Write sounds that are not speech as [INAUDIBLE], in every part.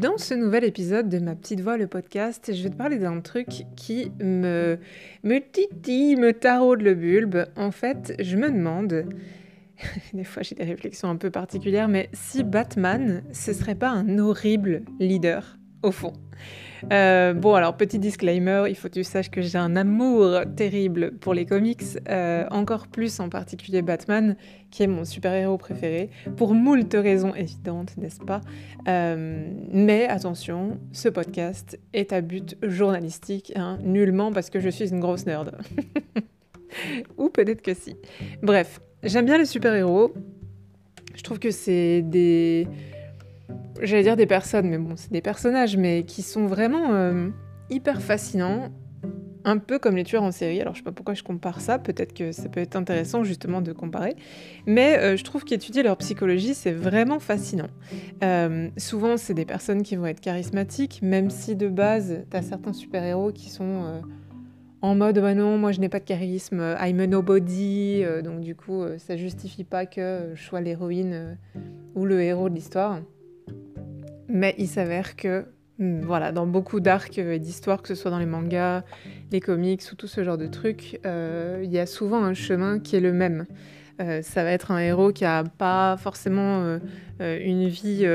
Dans ce nouvel épisode de Ma Petite Voix, le podcast, je vais te parler d'un truc qui me, me titille, me taraude le bulbe. En fait, je me demande, [LAUGHS] des fois j'ai des réflexions un peu particulières, mais si Batman, ce serait pas un horrible leader, au fond? Euh, bon, alors petit disclaimer, il faut que tu saches que j'ai un amour terrible pour les comics, euh, encore plus en particulier Batman, qui est mon super-héros préféré, pour moult raisons évidentes, n'est-ce pas? Euh, Mais attention, ce podcast est à but journalistique, hein, nullement parce que je suis une grosse nerd. [LAUGHS] Ou peut-être que si. Bref, j'aime bien les super-héros. Je trouve que c'est des j'allais dire des personnes, mais bon, c'est des personnages, mais qui sont vraiment euh, hyper fascinants, un peu comme les tueurs en série. Alors je sais pas pourquoi je compare ça, peut-être que ça peut être intéressant justement de comparer, mais euh, je trouve qu'étudier leur psychologie, c'est vraiment fascinant. Euh, souvent, c'est des personnes qui vont être charismatiques, même si de base, tu as certains super-héros qui sont en mode bah non, moi je n'ai pas de charisme, I'm a nobody, donc du coup ça justifie pas que je sois l'héroïne ou le héros de l'histoire. Mais il s'avère que, hmm, voilà, dans beaucoup d'arcs et d'histoires, que ce soit dans les mangas, les comics ou tout ce genre de trucs, euh, il y a souvent un chemin qui est le même. Euh, ça va être un héros qui a pas forcément euh, euh, une vie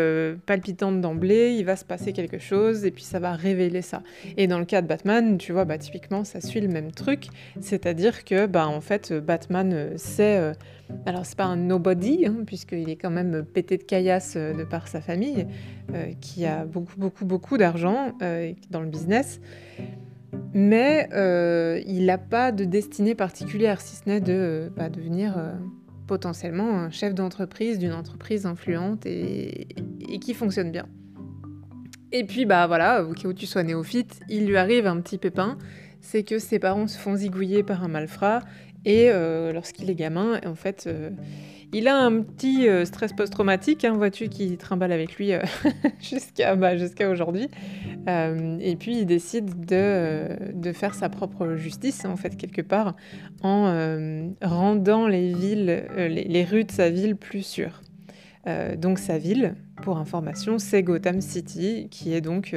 palpitante d'emblée, il va se passer quelque chose et puis ça va révéler ça. Et dans le cas de Batman, tu vois, bah, typiquement, ça suit le même truc, c'est-à-dire que, bah, en fait, Batman, c'est... alors, c'est pas un nobody, hein, puisqu'il est quand même pété de caillasse de par sa famille, qui a beaucoup, beaucoup, beaucoup d'argent dans le business mais euh, il n'a pas de destinée particulière, si ce n'est de bah, devenir euh, potentiellement un chef d'entreprise d'une entreprise influente et, qui fonctionne bien. Et puis, bah voilà, au cas où tu sois néophyte, il lui arrive un petit pépin, c'est que ses parents se font zigouiller par un malfrat, et euh, lorsqu'il est gamin, en fait il a un petit euh, stress post-traumatique, hein, vois-tu, qui trimballe avec lui euh, [LAUGHS] jusqu'à bah, aujourd'hui. Euh, et puis il décide de, faire sa propre justice, en fait, quelque part, en rendant les les, rues de sa ville plus sûres. donc sa ville, pour information, c'est Gotham City, qui est donc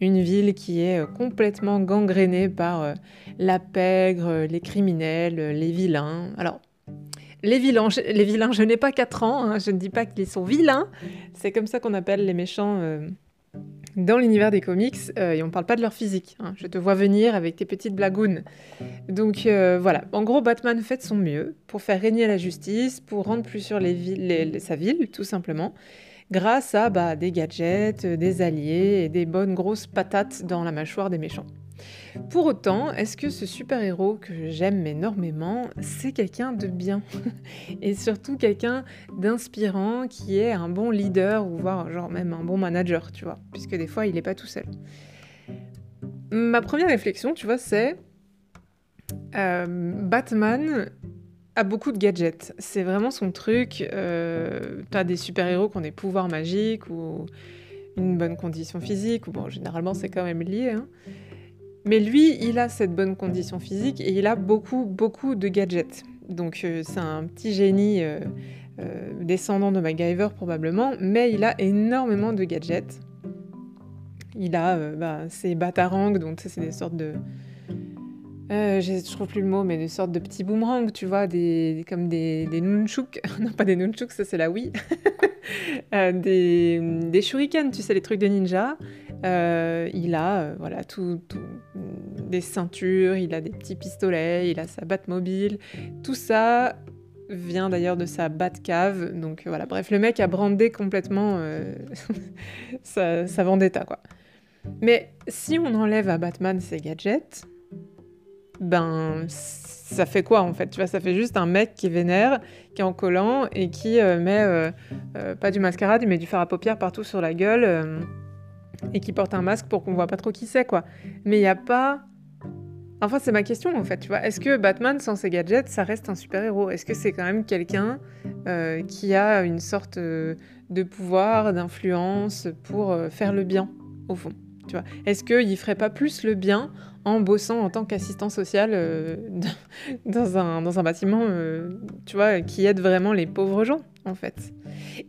une ville qui est complètement gangrénée par la pègre, les criminels, les vilains. Alors, les vilains, je, les vilains, je n'ai pas 4 ans, hein, je ne dis pas qu'ils sont vilains, c'est comme ça qu'on appelle les méchants euh, dans l'univers des comics, euh, et on ne parle pas de leur physique. Hein. je te vois venir avec tes petites blagounes. Donc euh, voilà, en gros, Batman fait de son mieux pour faire régner la justice, pour rendre plus sûr les sa ville, tout simplement, grâce à bah, des gadgets, des alliés et des bonnes grosses patates dans la mâchoire des méchants. Pour autant, est-ce que ce super-héros que j'aime énormément, c'est quelqu'un de bien [LAUGHS] Et surtout quelqu'un d'inspirant qui est un bon leader ou voire genre même un bon manager, tu vois, puisque des fois il n'est pas tout seul. Ma première réflexion, tu vois, c'est euh, Batman a beaucoup de gadgets. C'est vraiment son truc. Euh, T'as des super-héros qui ont des pouvoirs magiques ou une bonne condition physique, ou bon, généralement c'est quand même lié. Hein. Mais lui, il a cette bonne condition physique et il a beaucoup, beaucoup de gadgets. Donc euh, c'est un petit génie euh, euh, descendant de MacGyver probablement, mais il a énormément de gadgets. Il a bah, ses batarangs, donc c'est des sortes de... je trouve plus le mot, mais des sortes de petits boomerangs, tu vois, des, comme des, des nunchuks. [LAUGHS] non, pas des nunchuks, ça c'est la Wii. [LAUGHS] des, des shurikens, tu sais, les trucs de ninja. Euh, il a euh, voilà tout, des ceintures, il a des petits pistolets, il a sa mobile Tout ça vient d'ailleurs de sa cave Donc voilà, bref, le mec a brandé complètement euh, [LAUGHS] sa, sa, vendetta quoi. Mais si on enlève à Batman ses gadgets, ben ça fait quoi en fait? Tu vois, ça fait juste un mec qui vénère, qui est en collant et qui met pas du mascara, mais du fer à paupières partout sur la gueule et qui porte un masque pour qu'on voit pas trop qui c'est, quoi. Mais il n'y a pas. Enfin, c'est ma question en fait, tu vois. Est-ce que Batman, sans ses gadgets, ça reste un super-héros? Est-ce que c'est quand même quelqu'un euh, qui a une sorte euh, de pouvoir, d'influence pour euh, faire le bien, au fond tu vois? Est-ce qu'il ferait pas plus le bien en bossant en tant qu'assistant social [LAUGHS] dans, un, dans un bâtiment, tu vois, qui aide vraiment les pauvres gens, en fait?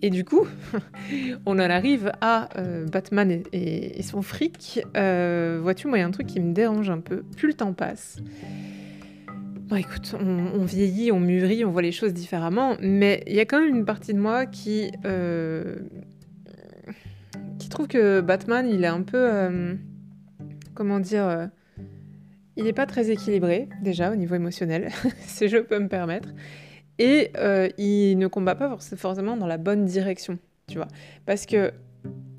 Et du coup, [LAUGHS] on en arrive à Batman et, son fric. Vois-tu, moi, il y a un truc qui me dérange un peu. Plus le temps passe, Bon, écoute, on, vieillit, on mûrit, on voit les choses différemment, mais il y a quand même une partie de moi qui, euh, qui trouve que Batman, il est un peu, euh, comment dire, euh, il n'est pas très équilibré déjà au niveau émotionnel, [LAUGHS] si je peux me permettre, et il ne combat pas forcément dans la bonne direction, tu vois, parce que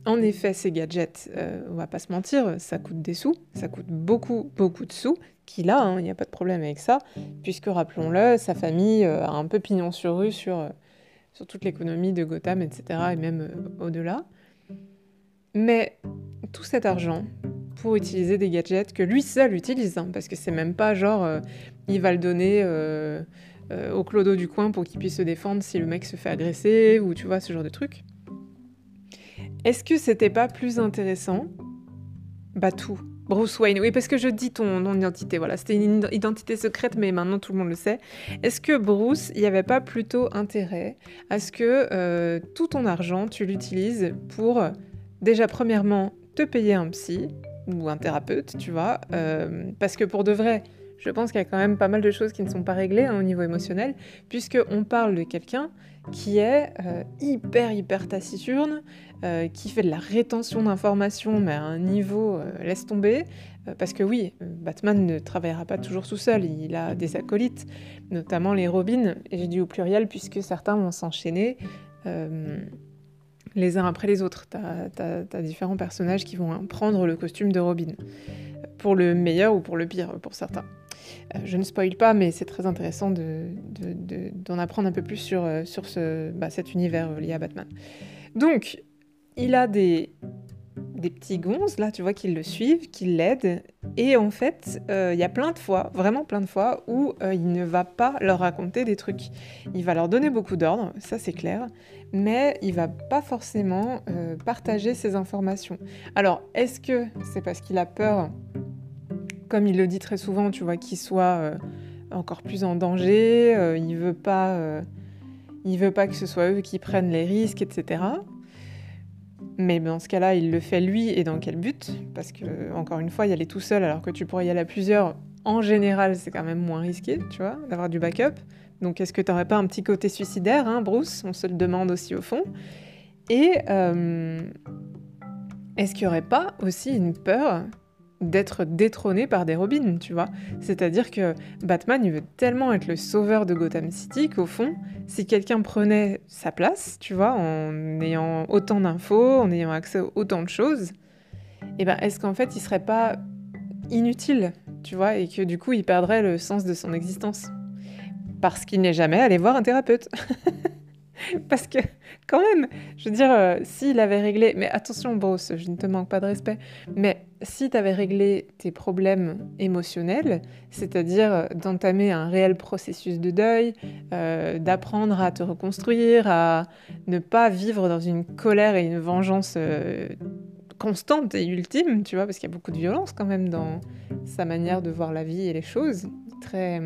en effet, ces gadgets, on va pas se mentir, ça coûte des sous, ça coûte beaucoup, beaucoup de sous, qu'il a, hein, il n'y a pas de problème avec ça, puisque rappelons-le, sa famille euh, a un peu pignon sur rue sur, euh, sur toute l'économie de Gotham, etc., et même euh, au-delà. Mais tout cet argent pour utiliser des gadgets que lui seul utilise, hein, parce que c'est même pas genre il va le donner au clodo du coin pour qu'il puisse se défendre si le mec se fait agresser, ou tu vois, ce genre de truc. Est-ce que c'était pas plus intéressant? Bah tout. Bruce Wayne, oui, parce que je dis ton, ton identité, voilà, c'était une identité secrète, mais maintenant tout le monde le sait. Est-ce que Bruce, il n'y avait pas plutôt intérêt à ce que euh, tout ton argent, tu l'utilises pour, déjà, premièrement, te payer un psy ou un thérapeute, tu vois, euh, parce que pour de vrai, je pense qu'il y a quand même pas mal de choses qui ne sont pas réglées hein, au niveau émotionnel, puisqu'on parle de quelqu'un qui est euh, hyper, hyper taciturne, euh, qui fait de la rétention d'informations, mais à un niveau, euh, laisse tomber. parce que oui, Batman ne travaillera pas toujours tout seul, il a des acolytes, notamment les Robins, et j'ai dit au pluriel, puisque certains vont s'enchaîner les uns après les autres. Tu as, différents personnages qui vont prendre le costume de Robin, pour le meilleur ou pour le pire, pour certains. Euh, je ne spoil pas, mais c'est très intéressant d'en apprendre un peu plus sur, euh, bah, cet univers lié à Batman. Donc, il a des, petits gonzes, là, tu vois, qui le suivent, qui l'aident. Et en fait, euh, il y a plein de fois, vraiment plein de fois, où il ne va pas leur raconter des trucs. Il va leur donner beaucoup d'ordre, ça c'est clair, mais il va pas forcément partager ses informations. Alors, est-ce que c'est parce qu'il a peur comme il le dit très souvent, tu vois, qu'il soit euh, encore plus en danger, euh, il veut pas, euh, il veut pas que ce soit eux qui prennent les risques, etc. Mais dans ce cas-là, il le fait lui et dans quel but? Parce que encore une fois, y aller tout seul alors que tu pourrais y aller à plusieurs. En général, c'est quand même moins risqué, tu vois, d'avoir du backup. Donc, est-ce que tu n'aurais pas un petit côté suicidaire, hein, Bruce? On se le demande aussi au fond. Et est-ce qu'il n'y aurait pas aussi une peur d'être détrôné par des Robins, tu vois. C'est-à-dire que Batman, il veut tellement être le sauveur de Gotham City qu'au fond, si quelqu'un prenait sa place, tu vois, en ayant autant d'infos, en ayant accès à autant de choses, eh ben, est-ce qu'en fait, il serait pas inutile, tu vois, et que du coup, il perdrait le sens de son existence? Parce qu'il n'est jamais allé voir un thérapeute. [LAUGHS] [LAUGHS] Parce que, quand même, je veux dire, euh, s'il avait réglé. Mais attention, Bruce, je ne te manque pas de respect. Mais si tu avais réglé tes problèmes émotionnels, c'est-à-dire euh, d'entamer un réel processus de deuil, euh, d'apprendre à te reconstruire, à ne pas vivre dans une colère et une vengeance constante et ultime, tu vois, parce qu'il y a beaucoup de violence quand même dans sa manière de voir la vie et les choses. Très.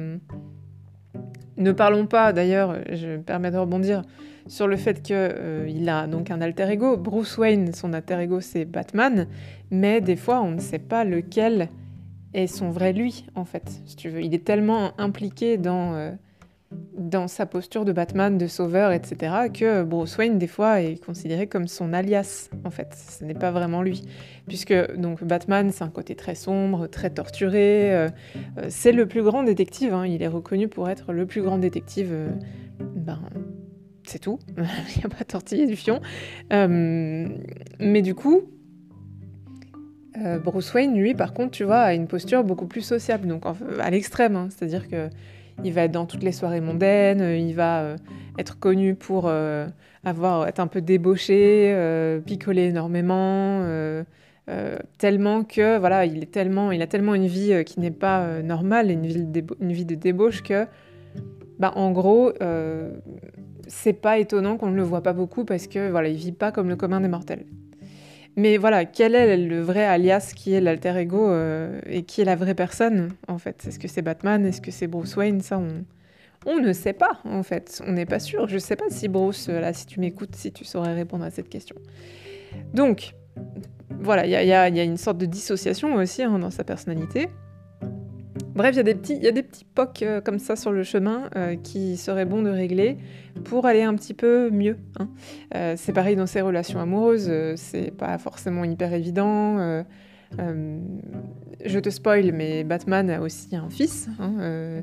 Ne parlons pas, d'ailleurs, je me permets de rebondir sur le fait qu'il euh, a donc un alter ego. Bruce Wayne, son alter ego, c'est Batman, mais des fois, on ne sait pas lequel est son vrai lui, en fait, si tu veux. Il est tellement impliqué dans, euh, dans sa posture de Batman, de sauveur, etc., que Bruce Wayne, des fois, est considéré comme son alias, en fait. Ce n'est pas vraiment lui. Puisque donc Batman, c'est un côté très sombre, très torturé. Euh, euh, c'est le plus grand détective. Hein. Il est reconnu pour être le plus grand détective. Euh, ben, c'est tout. [LAUGHS] Il n'y a pas tortillé du fion. mais du coup, Bruce Wayne, lui, par contre, tu vois, a une posture beaucoup plus sociable, donc à l'extrême. Hein. C'est-à-dire que il va être dans toutes les soirées mondaines, euh, il va euh, être connu pour euh, avoir, être un peu débauché, picoler énormément, tellement que voilà, il tellement, a tellement une vie qui n'est pas normale, une vie, de une vie de débauche que, bah, en gros, c'est pas étonnant qu'on ne le voit pas beaucoup parce que voilà, il vit pas comme le commun des mortels. Mais voilà, quel est le vrai alias qui est l'alter ego euh, et qui est la vraie personne en fait? Est-ce que c'est Batman? Est-ce que c'est Bruce Wayne? Ça, On ne sait pas, en fait. On n'est pas sûr. Je ne sais pas si Bruce, là, si tu m'écoutes, si tu saurais répondre à cette question. Donc, voilà, il y, a, une sorte de dissociation aussi hein, dans sa personnalité. Bref, il y a des petits, y a des petits pocs euh, comme ça sur le chemin euh, qui serait bon de régler pour aller un petit peu mieux. Hein. Euh, c'est pareil dans ses relations amoureuses, c'est pas forcément hyper évident. je te spoil, mais Batman a aussi un fils. Hein,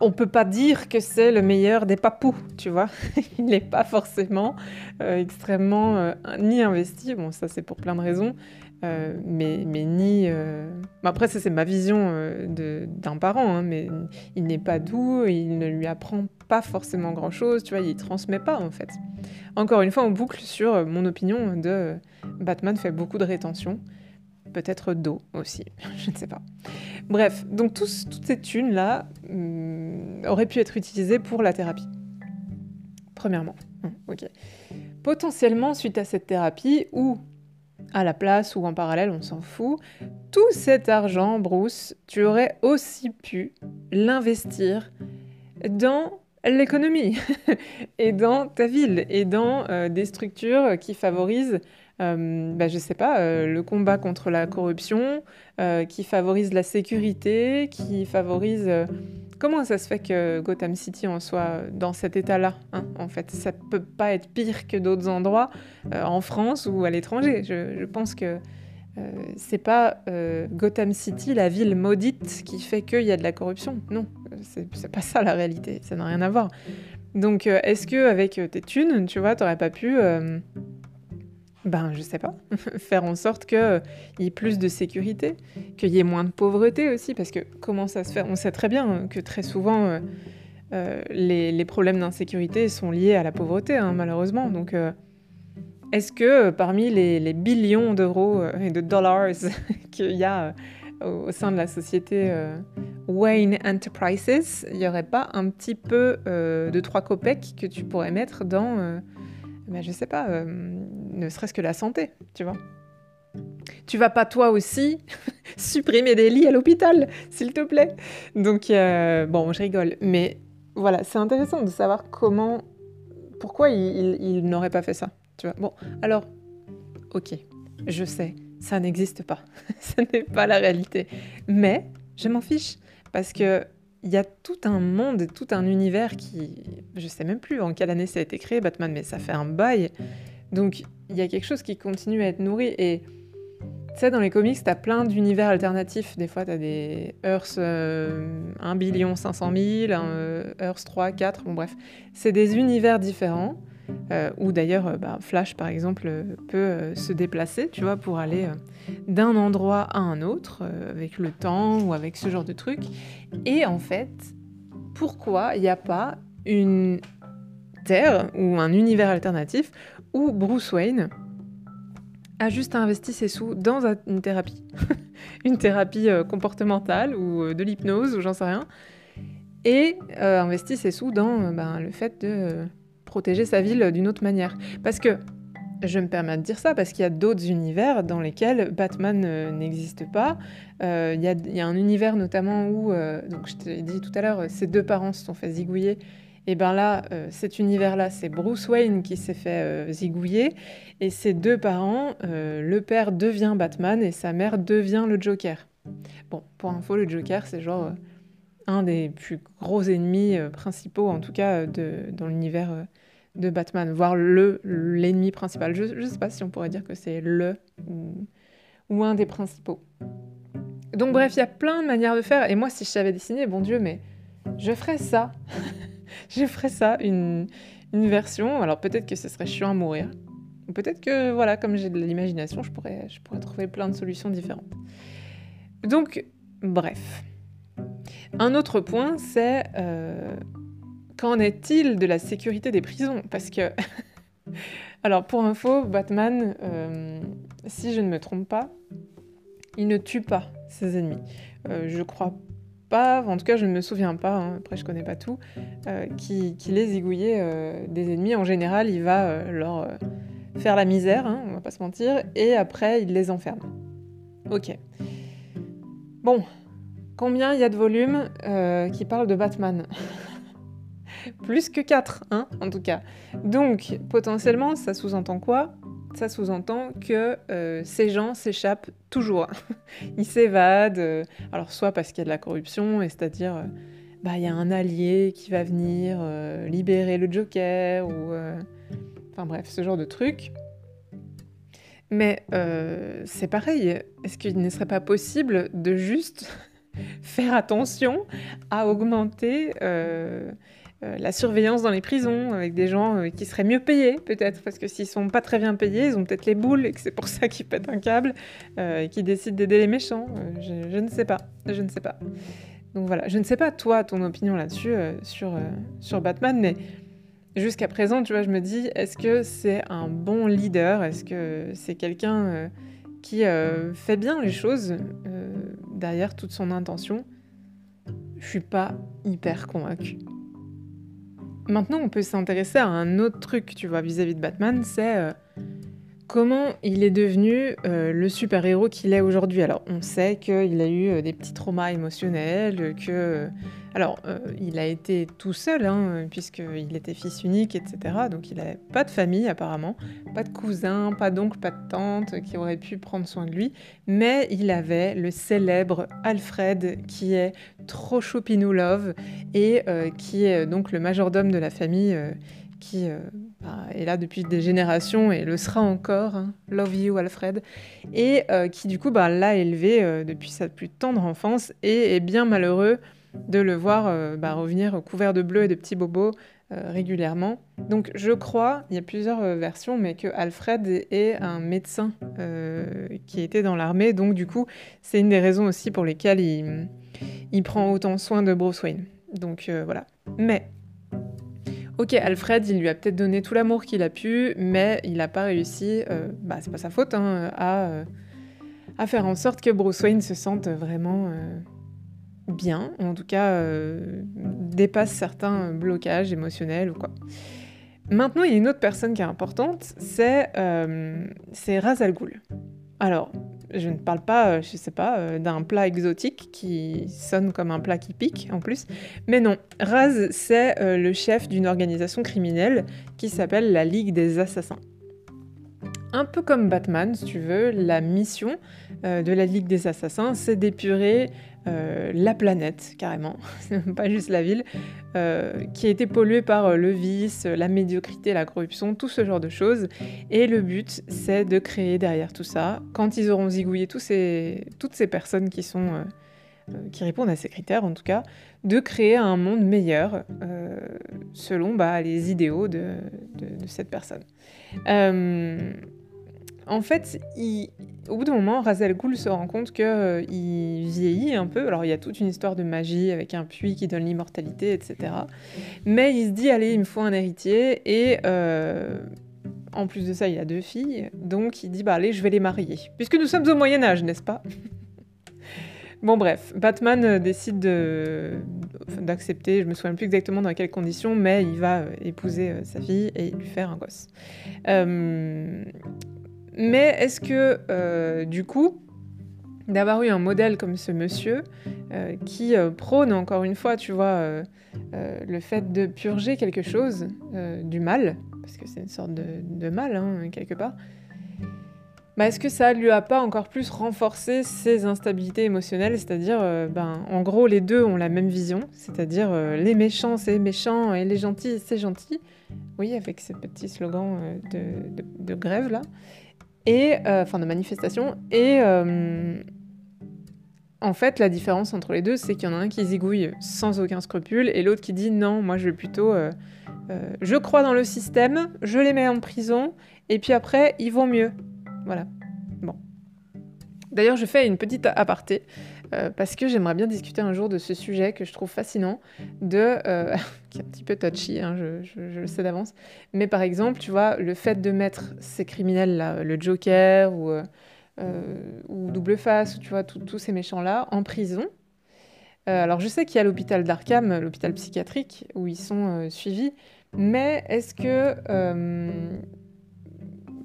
on peut pas dire que c'est le meilleur des papous, tu vois. [LAUGHS] Il n'est pas forcément extrêmement ni investi. Bon, ça c'est pour plein de raisons. Euh, mais, mais ni. Euh, après, ça, c'est ma vision euh, d'un parent, hein, mais il n'est pas doux, il ne lui apprend pas forcément grand chose, tu vois, il transmet pas en fait. Encore une fois, on boucle sur mon opinion de Batman fait beaucoup de rétention, peut-être d'eau aussi, [LAUGHS] je ne sais pas. Bref, donc tous, toutes ces thunes-là hmm, auraient pu être utilisées pour la thérapie. Premièrement, hum, ok. Potentiellement, suite à cette thérapie, ou à la place ou en parallèle, on s'en fout. Tout cet argent, Bruce, tu aurais aussi pu l'investir dans l'économie [LAUGHS] et dans ta ville et dans euh, des structures qui favorisent, euh, bah, je sais pas, euh, le combat contre la corruption, qui favorisent la sécurité, qui favorisent Comment ça se fait que Gotham City en soit dans cet état-là hein, En fait, ça peut pas être pire que d'autres endroits euh, en France ou à l'étranger. Je, pense que euh, c'est pas euh, Gotham City, la ville maudite, qui fait qu'il y a de la corruption. Non, c'est pas ça la réalité. Ça n'a rien à voir. Donc, est-ce que avec tes thunes, tu vois, t'aurais pas pu ben, je sais pas, [LAUGHS] faire en sorte qu'il y ait plus de sécurité, qu'il y ait moins de pauvreté aussi, parce que comment ça se fait? On sait très bien que très souvent, euh, euh, les, problèmes d'insécurité sont liés à la pauvreté, hein, malheureusement. Donc, euh, est-ce que parmi les, billions d'euros et de dollars [LAUGHS] qu'il y a au sein de la société Wayne Enterprises, il n'y aurait pas un petit peu de trois copecs que tu pourrais mettre dans ben, je sais pas, euh, ne serait-ce que la santé, tu vois. Tu vas pas toi aussi [LAUGHS] supprimer des lits à l'hôpital, s'il te plaît? Donc, euh, bon, je rigole, mais voilà, c'est intéressant de savoir comment, pourquoi il, n'aurait pas fait ça, tu vois. Bon, alors, ok, je sais, ça n'existe pas, [LAUGHS] ce n'est pas la réalité, mais je m'en fiche parce que il y a tout un monde, tout un univers qui. Je sais même plus en quelle année ça a été créé, Batman, mais ça fait un bail. Donc il y a quelque chose qui continue à être nourri. Et tu sais, dans les comics, tu as plein d'univers alternatifs. Des fois, tu as des Earth 1 billion 500 000, Earth 3, 4, bon bref. C'est des univers différents. Euh, ou d'ailleurs euh, bah, Flash par exemple euh, peut se déplacer, tu vois, pour aller d'un endroit à un autre avec le temps ou avec ce genre de truc. Et en fait, pourquoi il n'y a pas une terre ou un univers alternatif où Bruce Wayne a juste investi ses sous dans une thérapie, [LAUGHS] une thérapie comportementale ou de l'hypnose ou j'en sais rien, et investi ses sous dans ben, le fait de protéger sa ville d'une autre manière. Parce que, je me permets de dire ça, parce qu'il y a d'autres univers dans lesquels Batman euh, n'existe pas. Euh, il y, a un univers notamment où, euh, donc je t'ai dit tout à l'heure, ses deux parents se sont fait zigouiller. Et bien là, cet univers-là, c'est Bruce Wayne qui s'est fait zigouiller. Et ses deux parents, le père devient Batman et sa mère devient le Joker. Bon, pour info, le Joker, c'est genre un des plus gros ennemis principaux, en tout cas, de, dans l'univers de Batman, voire le l'ennemi principal. Je ne sais pas si on pourrait dire que c'est le ou, un des principaux. Donc bref, il y a plein de manières de faire. Et moi, si je savais dessiner, bon Dieu, mais je ferais ça. [LAUGHS] je ferais ça, une, une version. Alors peut-être que ce serait chiant à mourir. Peut-être que, voilà, comme j'ai de l'imagination, je pourrais, je pourrais trouver plein de solutions différentes. Donc, bref. Un autre point, c'est euh, Qu'en est-il de la sécurité des prisons? Parce que, [LAUGHS] alors pour info, Batman, euh, si je ne me trompe pas, il ne tue pas ses ennemis. Euh, je crois pas, en tout cas je ne me souviens pas, hein, après je connais pas tout, qu'il qui les zigouillait des ennemis. En général, il va leur faire la misère, hein, on va pas se mentir, et après il les enferme. Ok. Bon, combien il y a de volumes qui parlent de Batman [LAUGHS] Plus que 4, hein, en tout cas. Donc, potentiellement, ça sous-entend quoi? Ça sous-entend que euh, ces gens s'échappent toujours. [LAUGHS] Ils s'évadent, euh, alors soit parce qu'il y a de la corruption, et c'est-à-dire, euh, bah, il y a un allié qui va venir libérer le Joker, ou... Enfin bref, ce genre de truc. Mais c'est pareil, est-ce qu'il ne serait pas possible de juste faire attention à augmenter euh, la surveillance dans les prisons, avec des gens euh, qui seraient mieux payés, peut-être, parce que s'ils sont pas très bien payés, ils ont peut-être les boules et que c'est pour ça qu'ils pètent un câble euh, et qu'ils décident d'aider les méchants. Je, ne sais pas, je ne sais pas. Donc voilà, je ne sais pas toi ton opinion là-dessus sur, sur Batman, mais jusqu'à présent, tu vois, je me dis, est-ce que c'est un bon leader? Est-ce que c'est quelqu'un qui fait bien les choses derrière toute son intention Je suis pas hyper convaincue. Maintenant, on peut s'intéresser à un autre truc, tu vois, vis-à-vis de Batman, c'est euh, comment il est devenu euh, le super-héros qu'il est aujourd'hui. Alors, on sait qu'il a eu euh, des petits traumas émotionnels, que alors, euh, il a été tout seul, hein, puisqu'il était fils unique, etc. Donc, il n'avait pas de famille, apparemment. Pas de cousins, pas d'oncle, pas de tante qui auraient pu prendre soin de lui. Mais il avait le célèbre Alfred, qui est trop choupinou love, et qui est donc le majordome de la famille. Qui est là depuis des générations et le sera encore, hein. Love You Alfred, et qui du coup bah, l'a élevé depuis sa plus tendre enfance et est bien malheureux de le voir euh, bah, revenir couvert de bleu et de petits bobos euh, régulièrement. Donc je crois, il y a plusieurs euh, versions, mais que Alfred est un médecin qui était dans l'armée, donc du coup c'est une des raisons aussi pour lesquelles il, prend autant soin de Bruce Wayne. Donc voilà. Mais Ok, Alfred, il lui a peut-être donné tout l'amour qu'il a pu, mais il n'a pas réussi, bah c'est pas sa faute, hein, à, à, faire en sorte que Bruce Wayne se sente vraiment bien, ou en tout cas euh, dépasse certains blocages émotionnels ou quoi. Maintenant, il y a une autre personne qui est importante, c'est euh, Raz Al Ghul. Alors, je ne parle pas, euh, je sais pas, euh, d'un plat exotique qui sonne comme un plat qui pique en plus, mais non, Raz, c'est le chef d'une organisation criminelle qui s'appelle la Ligue des Assassins. Un peu comme Batman, si tu veux, la mission de la Ligue des Assassins, c'est d'épurer euh, la planète, carrément, [LAUGHS] pas juste la ville, euh, qui a été polluée par euh, le vice, la médiocrité, la corruption, tout ce genre de choses. Et le but, c'est de créer derrière tout ça, quand ils auront zigouillé toutes ces personnes qui répondent à ces critères en tout cas, de créer un monde meilleur selon bah, les idéaux de cette personne. En fait, au bout d'un moment, Razel Ghoul se rend compte qu'il euh, vieillit un peu. Alors, il y a toute une histoire de magie avec un puits qui donne l'immortalité, etc. Mais il se dit, allez, il me faut un héritier. Et euh, en plus de ça, il a deux filles. Donc, il dit, bah allez, je vais les marier. Puisque nous sommes au Moyen-Âge, n'est-ce pas? [LAUGHS] Bon bref, Batman euh, décide d'accepter, je me souviens plus exactement dans quelles conditions, mais il va épouser sa fille et lui faire un gosse. Mais est-ce que, euh, du coup, d'avoir eu un modèle comme ce monsieur, euh, qui euh, prône encore une fois, tu vois, le fait de purger quelque chose, du mal, parce que c'est une sorte de, mal, hein, quelque part, bah, est-ce que ça lui a pas encore plus renforcé ses instabilités émotionnelles? C'est-à-dire, ben, en gros, les deux ont la même vision, c'est-à-dire les méchants, c'est méchant, et les gentils, c'est gentil. Oui, avec ce petit slogan de grève là et euh, enfin de manifestation. Et euh, en fait, la différence entre les deux, c'est qu'il y en a un qui zigouille sans aucun scrupule et l'autre qui dit non, moi je vais plutôt. Euh, je crois dans le système, je les mets en prison, et puis après, ils vont mieux. Voilà. Bon. D'ailleurs, je fais une petite aparté. Euh, parce que j'aimerais bien discuter un jour de ce sujet que je trouve fascinant, de, euh, [LAUGHS] qui est un petit peu touchy, hein, je, le sais d'avance, mais par exemple, tu vois, le fait de mettre ces criminels-là, le Joker ou, euh, ou Double Face, tu vois, tous ces méchants-là, en prison. alors je sais qu'il y a l'hôpital d'Arkham, l'hôpital psychiatrique, où ils sont suivis, mais est-ce que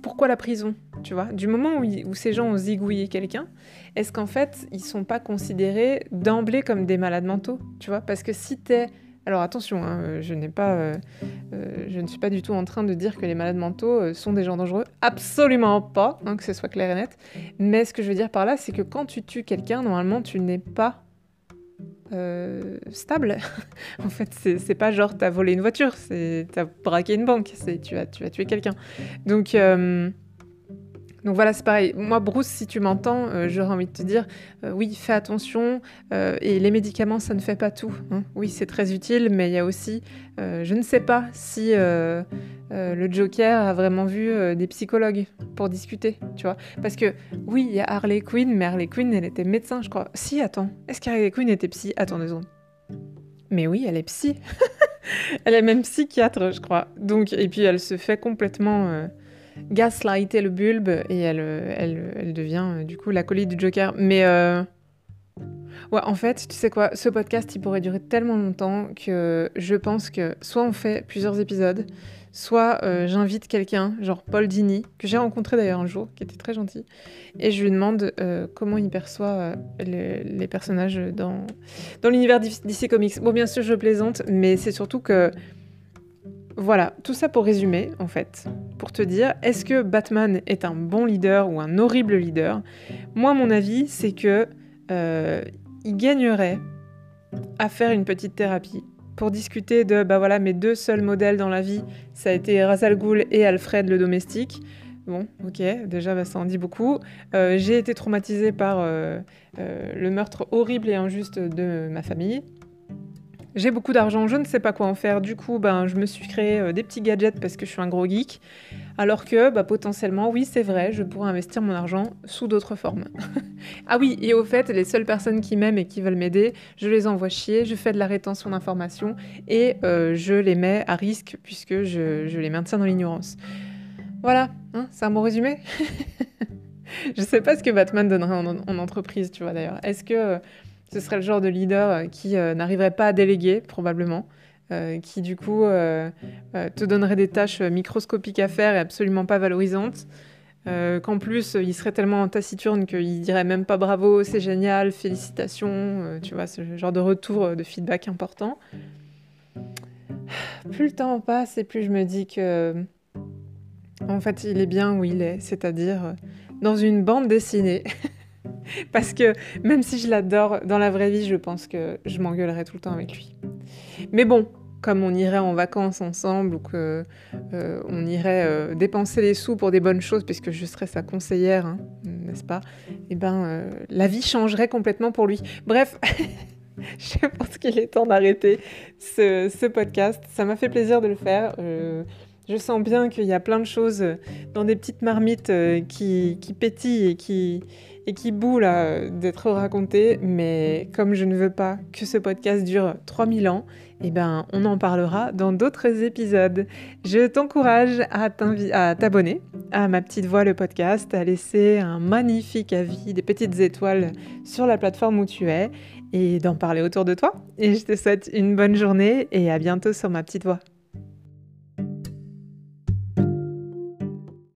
pourquoi la prison Tu vois, du moment où, ces gens ont zigouillé quelqu'un, est-ce qu'en fait ils sont pas considérés d'emblée comme des malades mentaux Tu vois, parce que si t'es Alors attention, hein, je n'ai pas, je ne suis pas du tout en train de dire que les malades mentaux sont des gens dangereux. Absolument pas, hein, que ce soit clair et net. Mais ce que je veux dire par là, c'est que quand tu tues quelqu'un, normalement, tu n'es pas stable. [LAUGHS] en fait, c'est pas genre t'as volé une voiture, c'est t'as braqué une banque, c'est tu as tu as tué quelqu'un. Donc donc voilà, c'est pareil. Moi, Bruce, si tu m'entends, euh, j'aurais envie de te dire, euh, oui, fais attention. Euh, et les médicaments, ça ne fait pas tout. Hein. Oui, c'est très utile, mais il y a aussi, je ne sais pas si le Joker a vraiment vu des psychologues pour discuter, tu vois. Parce que oui, il y a Harley Quinn, mais Harley Quinn, elle était médecin, je crois. Si, attends, est-ce qu'Harley Quinn était psy? Attends deux secondes. Mais oui, elle est psy. [LAUGHS] elle est même psychiatre, je crois. Donc, et puis elle se fait complètement gaslighter le bulbe et elle, elle, elle devient euh, du coup l'acolyte du Joker. Mais euh... ouais, en fait, tu sais quoi, ce podcast il pourrait durer tellement longtemps que je pense que soit on fait plusieurs épisodes, soit euh, j'invite quelqu'un, genre Paul Dini, que j'ai rencontré d'ailleurs un jour, qui était très gentil, et je lui demande comment il perçoit les, les, personnages dans, dans l'univers DC Comics. Bon, bien sûr, je plaisante, mais c'est surtout que voilà, tout ça pour résumer, en fait, pour te dire, est-ce que Batman est un bon leader ou un horrible leader? Moi, mon avis, c'est que euh, il gagnerait à faire une petite thérapie pour discuter de, bah voilà, mes deux seuls modèles dans la vie, ça a été Razal Ghoul et Alfred le domestique. Bon, ok, déjà bah, ça en dit beaucoup. Euh, j'ai été traumatisée par euh, le meurtre horrible et injuste de ma famille. J'ai beaucoup d'argent, je ne sais pas quoi en faire. Du coup, ben, je me suis créé euh, des petits gadgets parce que je suis un gros geek. Alors que bah, potentiellement, oui, c'est vrai, je pourrais investir mon argent sous d'autres formes. [LAUGHS] ah oui, et au fait, les seules personnes qui m'aiment et qui veulent m'aider, je les envoie chier, je fais de la rétention d'informations et euh, je les mets à risque puisque je, les maintiens dans l'ignorance. Voilà, hein, c'est un bon résumé? [LAUGHS] Je sais pas ce que Batman donnerait en, en entreprise, tu vois d'ailleurs. Est-ce que ce serait le genre de leader euh, qui euh, n'arriverait pas à déléguer, probablement, euh, qui du coup te donnerait des tâches microscopiques à faire et absolument pas valorisantes. qu'en plus il serait tellement taciturne qu'il dirait même pas bravo, c'est génial, félicitations, tu vois, ce genre de retour de feedback important. [SIGHS] Plus le temps passe et plus je me dis que en fait il est bien où il est, c'est-à-dire dans une bande dessinée. [LAUGHS] [LAUGHS] Parce que même si je l'adore dans la vraie vie, je pense que je m'engueulerais tout le temps avec lui. Mais bon, comme on irait en vacances ensemble ou que euh, on irait euh, dépenser les sous pour des bonnes choses, puisque je serais sa conseillère, hein, n'est-ce pas Eh ben, euh, la vie changerait complètement pour lui. Bref. [LAUGHS] je pense qu'il est temps d'arrêter ce, podcast. Ça m'a fait plaisir de le faire. je sens bien qu'il y a plein de choses dans des petites marmites qui, qui pétillent et qui, et qui bout d'être raconté, mais comme je ne veux pas que ce podcast dure 3000 ans, eh ben, on en parlera dans d'autres épisodes. Je t'encourage à t'abonner à ma petite voix le podcast, à laisser un magnifique avis, des petites étoiles sur la plateforme où tu es et d'en parler autour de toi. Et je te souhaite une bonne journée et à bientôt sur ma petite voix.